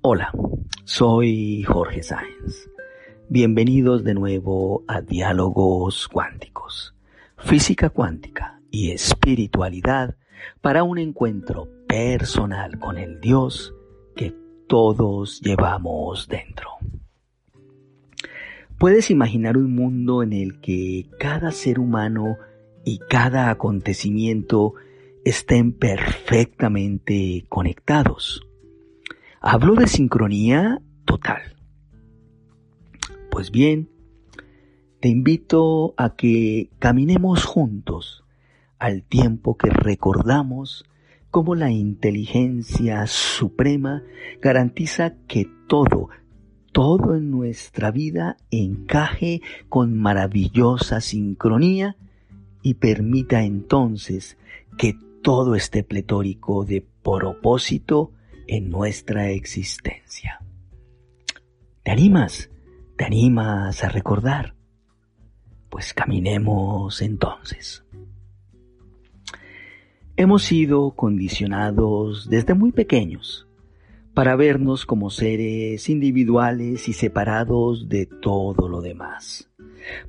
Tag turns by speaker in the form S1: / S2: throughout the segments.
S1: Hola, soy Jorge Sáenz. Bienvenidos de nuevo a Diálogos Cuánticos, Física Cuántica y Espiritualidad para un encuentro personal con el Dios que todos llevamos dentro. Puedes imaginar un mundo en el que cada ser humano y cada acontecimiento estén perfectamente conectados Hablo de sincronía total. Pues bien, te invito a que caminemos juntos al tiempo que recordamos cómo la inteligencia suprema garantiza que todo, todo en nuestra vida encaje con maravillosa sincronía y permita entonces que todo esté pletórico de propósito en nuestra existencia. ¿Te animas? ¿Te animas a recordar? Pues caminemos entonces. Hemos sido condicionados desde muy pequeños para vernos como seres individuales y separados de todo lo demás,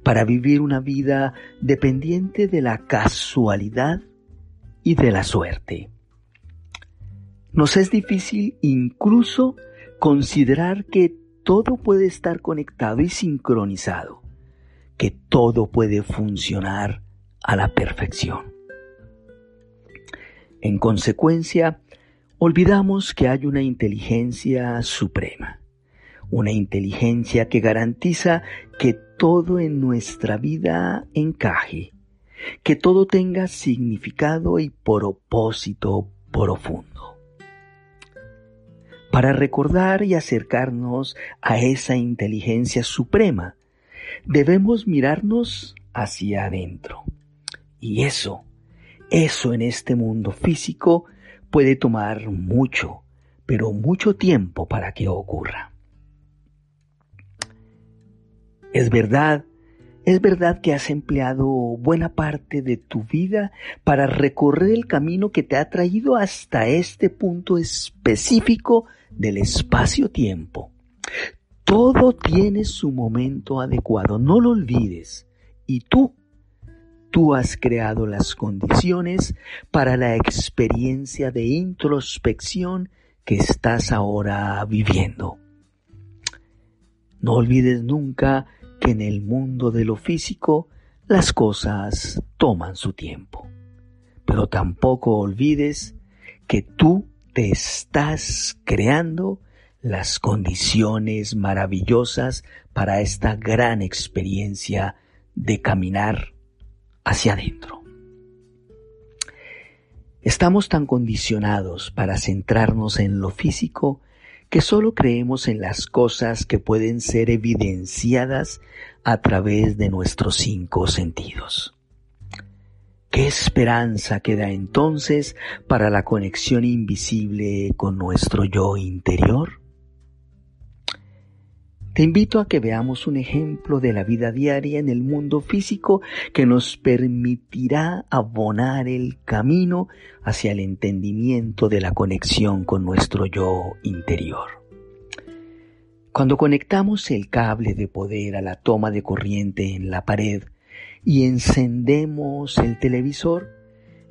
S1: para vivir una vida dependiente de la casualidad y de la suerte nos es difícil incluso considerar que todo puede estar conectado y sincronizado, que todo puede funcionar a la perfección. En consecuencia, olvidamos que hay una inteligencia suprema, una inteligencia que garantiza que todo en nuestra vida encaje, que todo tenga significado y propósito profundo. Para recordar y acercarnos a esa inteligencia suprema, debemos mirarnos hacia adentro. Y eso, eso en este mundo físico puede tomar mucho, pero mucho tiempo para que ocurra. Es verdad, es verdad que has empleado buena parte de tu vida para recorrer el camino que te ha traído hasta este punto específico del espacio-tiempo. Todo tiene su momento adecuado, no lo olvides. Y tú, tú has creado las condiciones para la experiencia de introspección que estás ahora viviendo. No olvides nunca que en el mundo de lo físico las cosas toman su tiempo. Pero tampoco olvides que tú te estás creando las condiciones maravillosas para esta gran experiencia de caminar hacia adentro. Estamos tan condicionados para centrarnos en lo físico que solo creemos en las cosas que pueden ser evidenciadas a través de nuestros cinco sentidos. ¿Qué esperanza queda entonces para la conexión invisible con nuestro yo interior? Te invito a que veamos un ejemplo de la vida diaria en el mundo físico que nos permitirá abonar el camino hacia el entendimiento de la conexión con nuestro yo interior. Cuando conectamos el cable de poder a la toma de corriente en la pared, y encendemos el televisor,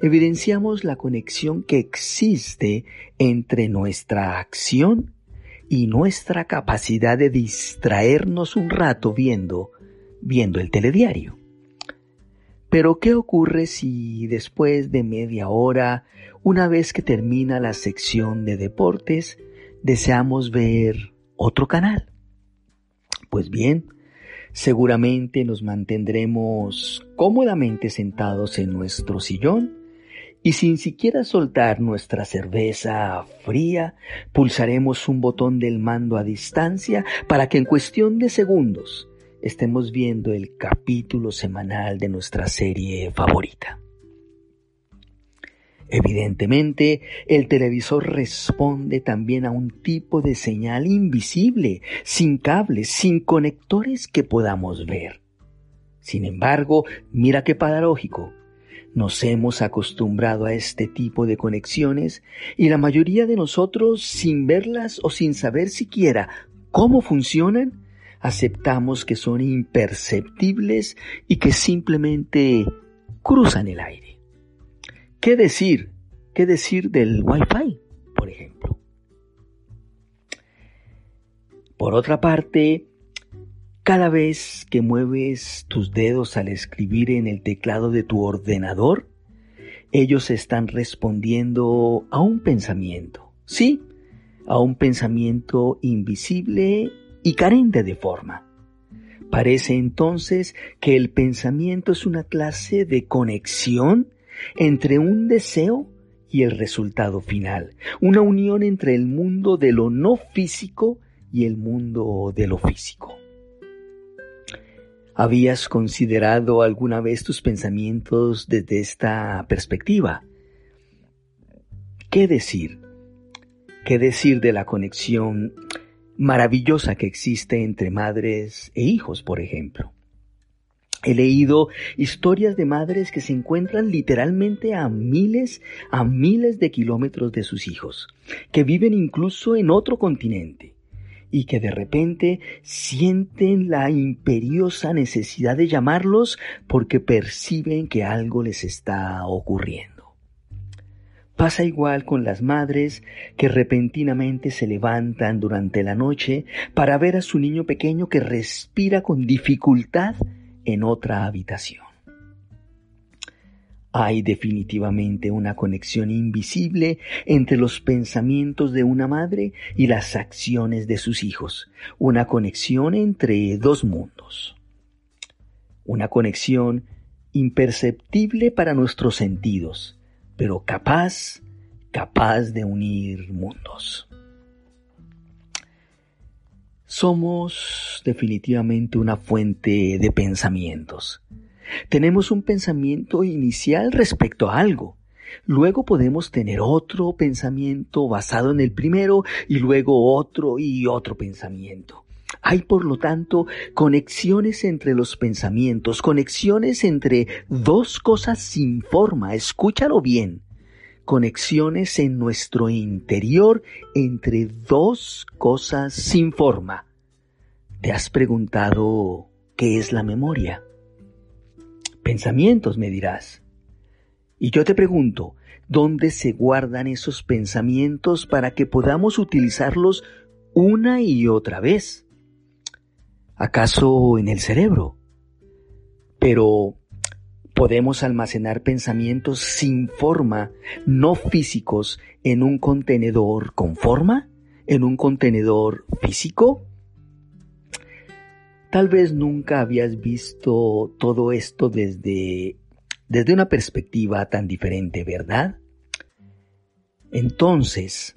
S1: evidenciamos la conexión que existe entre nuestra acción y nuestra capacidad de distraernos un rato viendo, viendo el telediario. Pero ¿qué ocurre si después de media hora, una vez que termina la sección de deportes, deseamos ver otro canal? Pues bien, Seguramente nos mantendremos cómodamente sentados en nuestro sillón y sin siquiera soltar nuestra cerveza fría, pulsaremos un botón del mando a distancia para que en cuestión de segundos estemos viendo el capítulo semanal de nuestra serie favorita. Evidentemente, el televisor responde también a un tipo de señal invisible, sin cables, sin conectores que podamos ver. Sin embargo, mira qué paradójico. Nos hemos acostumbrado a este tipo de conexiones y la mayoría de nosotros, sin verlas o sin saber siquiera cómo funcionan, aceptamos que son imperceptibles y que simplemente cruzan el aire. ¿Qué decir? ¿Qué decir del Wi-Fi, por ejemplo? Por otra parte, cada vez que mueves tus dedos al escribir en el teclado de tu ordenador, ellos están respondiendo a un pensamiento. Sí, a un pensamiento invisible y carente de forma. Parece entonces que el pensamiento es una clase de conexión entre un deseo y el resultado final, una unión entre el mundo de lo no físico y el mundo de lo físico. ¿Habías considerado alguna vez tus pensamientos desde esta perspectiva? ¿Qué decir? ¿Qué decir de la conexión maravillosa que existe entre madres e hijos, por ejemplo? He leído historias de madres que se encuentran literalmente a miles, a miles de kilómetros de sus hijos, que viven incluso en otro continente y que de repente sienten la imperiosa necesidad de llamarlos porque perciben que algo les está ocurriendo. Pasa igual con las madres que repentinamente se levantan durante la noche para ver a su niño pequeño que respira con dificultad en otra habitación. Hay definitivamente una conexión invisible entre los pensamientos de una madre y las acciones de sus hijos, una conexión entre dos mundos, una conexión imperceptible para nuestros sentidos, pero capaz, capaz de unir mundos. Somos definitivamente una fuente de pensamientos tenemos un pensamiento inicial respecto a algo. Luego podemos tener otro pensamiento basado en el primero y luego otro y otro pensamiento. Hay, por lo tanto, conexiones entre los pensamientos, conexiones entre dos cosas sin forma, escúchalo bien, conexiones en nuestro interior entre dos cosas sin forma. ¿Te has preguntado qué es la memoria? Pensamientos, me dirás. Y yo te pregunto, ¿dónde se guardan esos pensamientos para que podamos utilizarlos una y otra vez? ¿Acaso en el cerebro? Pero podemos almacenar pensamientos sin forma, no físicos, en un contenedor con forma, en un contenedor físico. Tal vez nunca habías visto todo esto desde, desde una perspectiva tan diferente, ¿verdad? Entonces,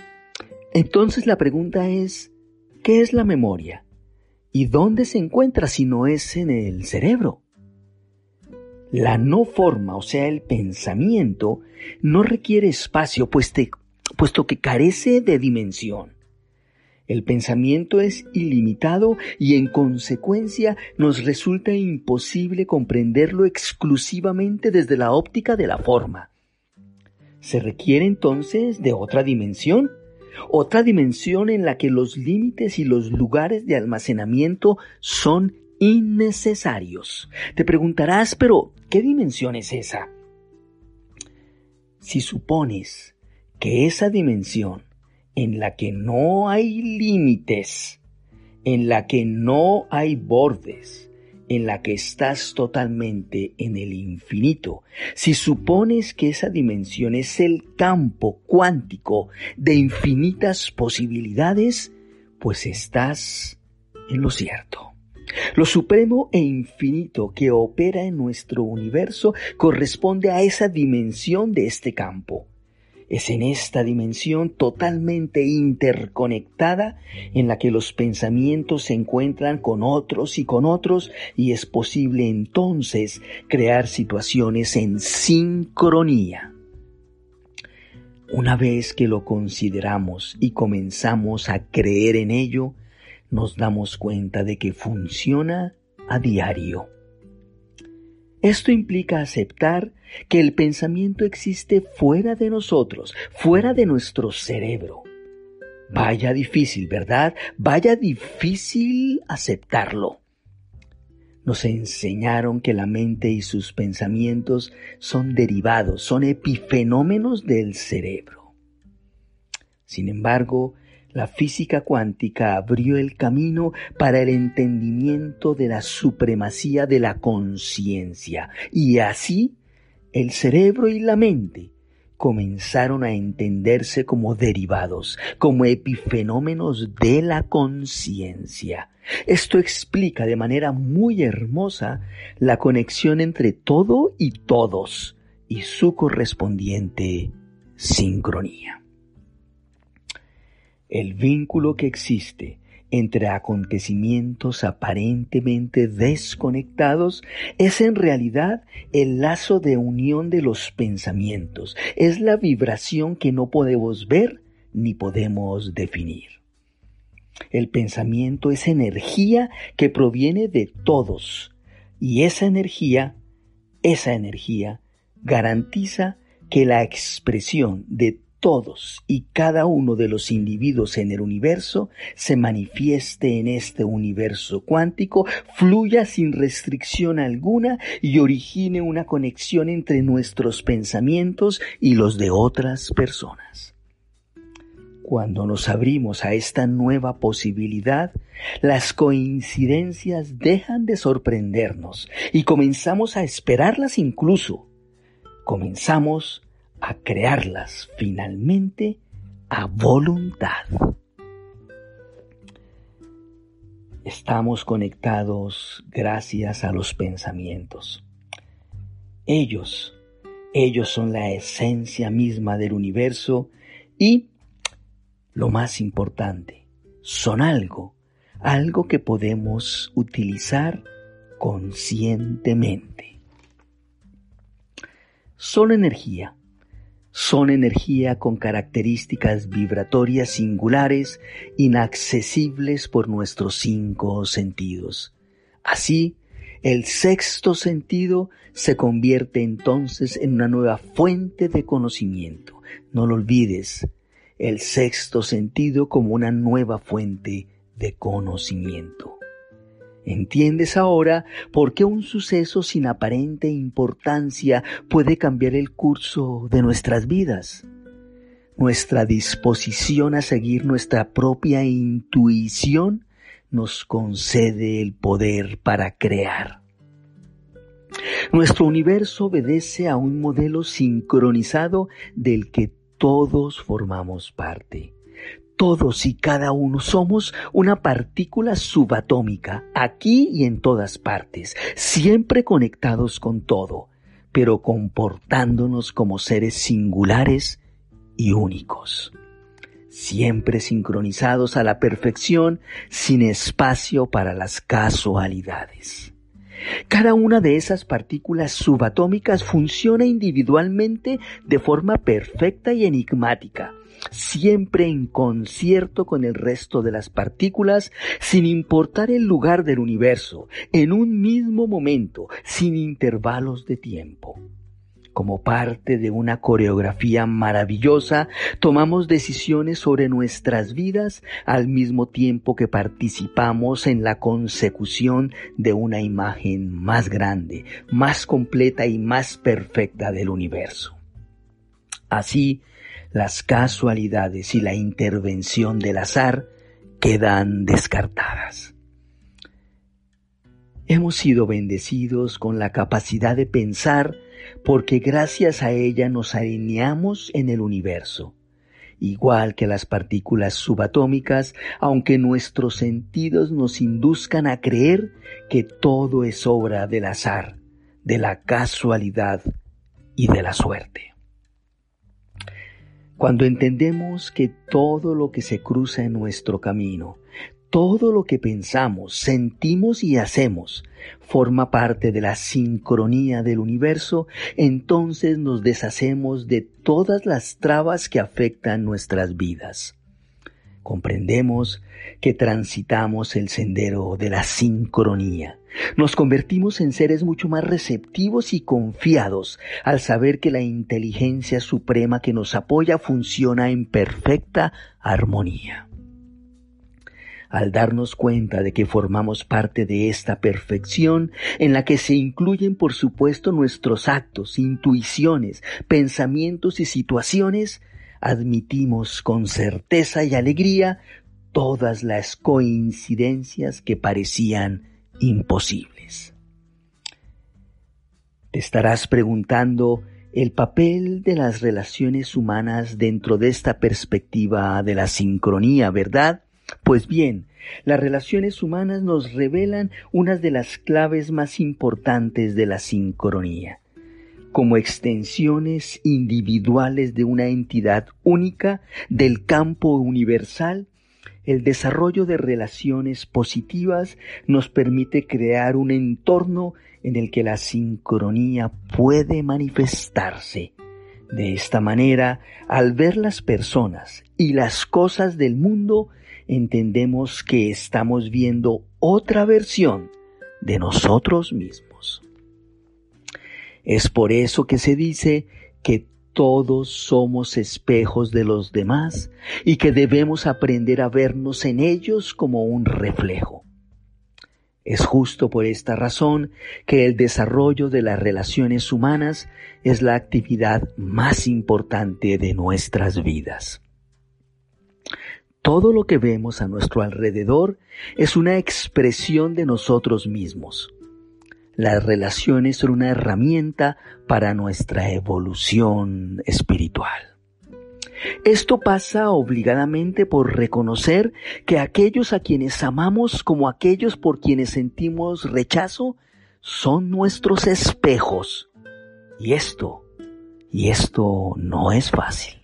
S1: entonces la pregunta es, ¿qué es la memoria? ¿Y dónde se encuentra si no es en el cerebro? La no forma, o sea, el pensamiento, no requiere espacio, puesto que carece de dimensión. El pensamiento es ilimitado y en consecuencia nos resulta imposible comprenderlo exclusivamente desde la óptica de la forma. Se requiere entonces de otra dimensión, otra dimensión en la que los límites y los lugares de almacenamiento son innecesarios. Te preguntarás, pero ¿qué dimensión es esa? Si supones que esa dimensión en la que no hay límites, en la que no hay bordes, en la que estás totalmente en el infinito, si supones que esa dimensión es el campo cuántico de infinitas posibilidades, pues estás en lo cierto. Lo supremo e infinito que opera en nuestro universo corresponde a esa dimensión de este campo. Es en esta dimensión totalmente interconectada en la que los pensamientos se encuentran con otros y con otros y es posible entonces crear situaciones en sincronía. Una vez que lo consideramos y comenzamos a creer en ello, nos damos cuenta de que funciona a diario. Esto implica aceptar que el pensamiento existe fuera de nosotros, fuera de nuestro cerebro. Vaya difícil, ¿verdad? Vaya difícil aceptarlo. Nos enseñaron que la mente y sus pensamientos son derivados, son epifenómenos del cerebro. Sin embargo, la física cuántica abrió el camino para el entendimiento de la supremacía de la conciencia y así el cerebro y la mente comenzaron a entenderse como derivados, como epifenómenos de la conciencia. Esto explica de manera muy hermosa la conexión entre todo y todos y su correspondiente sincronía. El vínculo que existe entre acontecimientos aparentemente desconectados es en realidad el lazo de unión de los pensamientos, es la vibración que no podemos ver ni podemos definir. El pensamiento es energía que proviene de todos y esa energía, esa energía garantiza que la expresión de todos y cada uno de los individuos en el universo se manifieste en este universo cuántico, fluya sin restricción alguna y origine una conexión entre nuestros pensamientos y los de otras personas. Cuando nos abrimos a esta nueva posibilidad, las coincidencias dejan de sorprendernos y comenzamos a esperarlas incluso. Comenzamos a crearlas finalmente a voluntad. Estamos conectados gracias a los pensamientos. Ellos, ellos son la esencia misma del universo y, lo más importante, son algo, algo que podemos utilizar conscientemente. Son energía son energía con características vibratorias singulares, inaccesibles por nuestros cinco sentidos. Así, el sexto sentido se convierte entonces en una nueva fuente de conocimiento. No lo olvides, el sexto sentido como una nueva fuente de conocimiento. ¿Entiendes ahora por qué un suceso sin aparente importancia puede cambiar el curso de nuestras vidas? Nuestra disposición a seguir nuestra propia intuición nos concede el poder para crear. Nuestro universo obedece a un modelo sincronizado del que todos formamos parte. Todos y cada uno somos una partícula subatómica, aquí y en todas partes, siempre conectados con todo, pero comportándonos como seres singulares y únicos, siempre sincronizados a la perfección, sin espacio para las casualidades. Cada una de esas partículas subatómicas funciona individualmente de forma perfecta y enigmática, siempre en concierto con el resto de las partículas, sin importar el lugar del universo, en un mismo momento, sin intervalos de tiempo. Como parte de una coreografía maravillosa, tomamos decisiones sobre nuestras vidas al mismo tiempo que participamos en la consecución de una imagen más grande, más completa y más perfecta del universo. Así, las casualidades y la intervención del azar quedan descartadas. Hemos sido bendecidos con la capacidad de pensar porque gracias a ella nos alineamos en el universo. Igual que las partículas subatómicas, aunque nuestros sentidos nos induzcan a creer que todo es obra del azar, de la casualidad y de la suerte. Cuando entendemos que todo lo que se cruza en nuestro camino, todo lo que pensamos, sentimos y hacemos forma parte de la sincronía del universo, entonces nos deshacemos de todas las trabas que afectan nuestras vidas. comprendemos que transitamos el sendero de la sincronía. Nos convertimos en seres mucho más receptivos y confiados al saber que la inteligencia suprema que nos apoya funciona en perfecta armonía. Al darnos cuenta de que formamos parte de esta perfección en la que se incluyen por supuesto nuestros actos, intuiciones, pensamientos y situaciones, admitimos con certeza y alegría todas las coincidencias que parecían imposibles. Te estarás preguntando el papel de las relaciones humanas dentro de esta perspectiva de la sincronía, ¿verdad? Pues bien, las relaciones humanas nos revelan unas de las claves más importantes de la sincronía como extensiones individuales de una entidad única del campo universal, el desarrollo de relaciones positivas nos permite crear un entorno en el que la sincronía puede manifestarse. De esta manera, al ver las personas y las cosas del mundo, entendemos que estamos viendo otra versión de nosotros mismos. Es por eso que se dice que todos somos espejos de los demás y que debemos aprender a vernos en ellos como un reflejo. Es justo por esta razón que el desarrollo de las relaciones humanas es la actividad más importante de nuestras vidas. Todo lo que vemos a nuestro alrededor es una expresión de nosotros mismos. Las relaciones son una herramienta para nuestra evolución espiritual. Esto pasa obligadamente por reconocer que aquellos a quienes amamos como aquellos por quienes sentimos rechazo son nuestros espejos. Y esto, y esto no es fácil.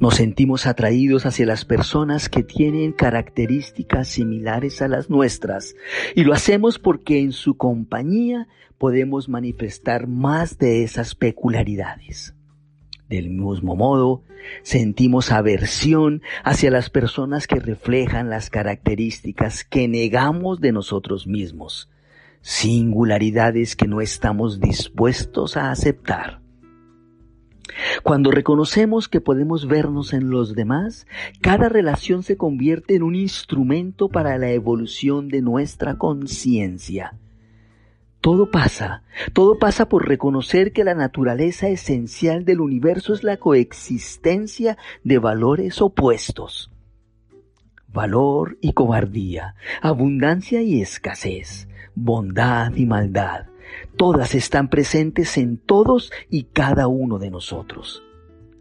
S1: Nos sentimos atraídos hacia las personas que tienen características similares a las nuestras y lo hacemos porque en su compañía podemos manifestar más de esas peculiaridades. Del mismo modo, sentimos aversión hacia las personas que reflejan las características que negamos de nosotros mismos, singularidades que no estamos dispuestos a aceptar. Cuando reconocemos que podemos vernos en los demás, cada relación se convierte en un instrumento para la evolución de nuestra conciencia. Todo pasa, todo pasa por reconocer que la naturaleza esencial del universo es la coexistencia de valores opuestos. Valor y cobardía, abundancia y escasez, bondad y maldad, todas están presentes en todos y cada uno de nosotros.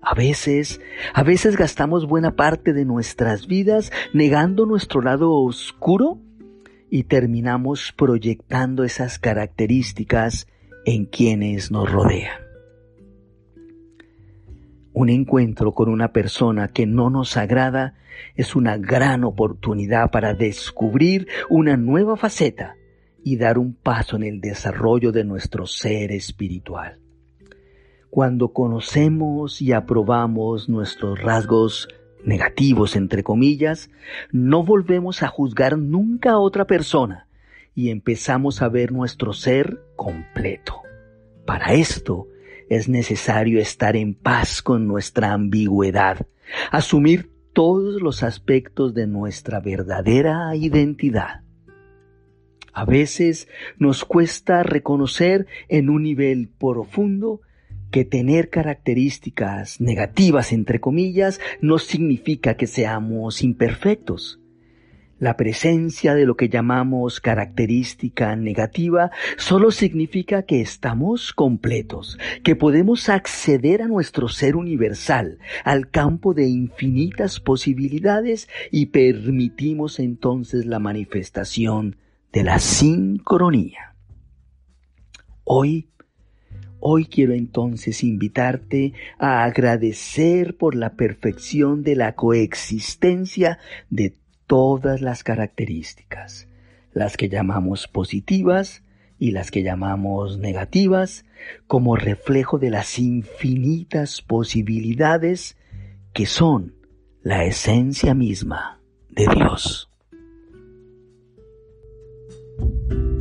S1: A veces, a veces gastamos buena parte de nuestras vidas negando nuestro lado oscuro y terminamos proyectando esas características en quienes nos rodean. Un encuentro con una persona que no nos agrada es una gran oportunidad para descubrir una nueva faceta y dar un paso en el desarrollo de nuestro ser espiritual. Cuando conocemos y aprobamos nuestros rasgos negativos, entre comillas, no volvemos a juzgar nunca a otra persona y empezamos a ver nuestro ser completo. Para esto es necesario estar en paz con nuestra ambigüedad, asumir todos los aspectos de nuestra verdadera identidad. A veces nos cuesta reconocer en un nivel profundo que tener características negativas, entre comillas, no significa que seamos imperfectos. La presencia de lo que llamamos característica negativa solo significa que estamos completos, que podemos acceder a nuestro ser universal, al campo de infinitas posibilidades y permitimos entonces la manifestación de la sincronía. Hoy, hoy quiero entonces invitarte a agradecer por la perfección de la coexistencia de todas las características, las que llamamos positivas y las que llamamos negativas, como reflejo de las infinitas posibilidades que son la esencia misma de Dios. thank you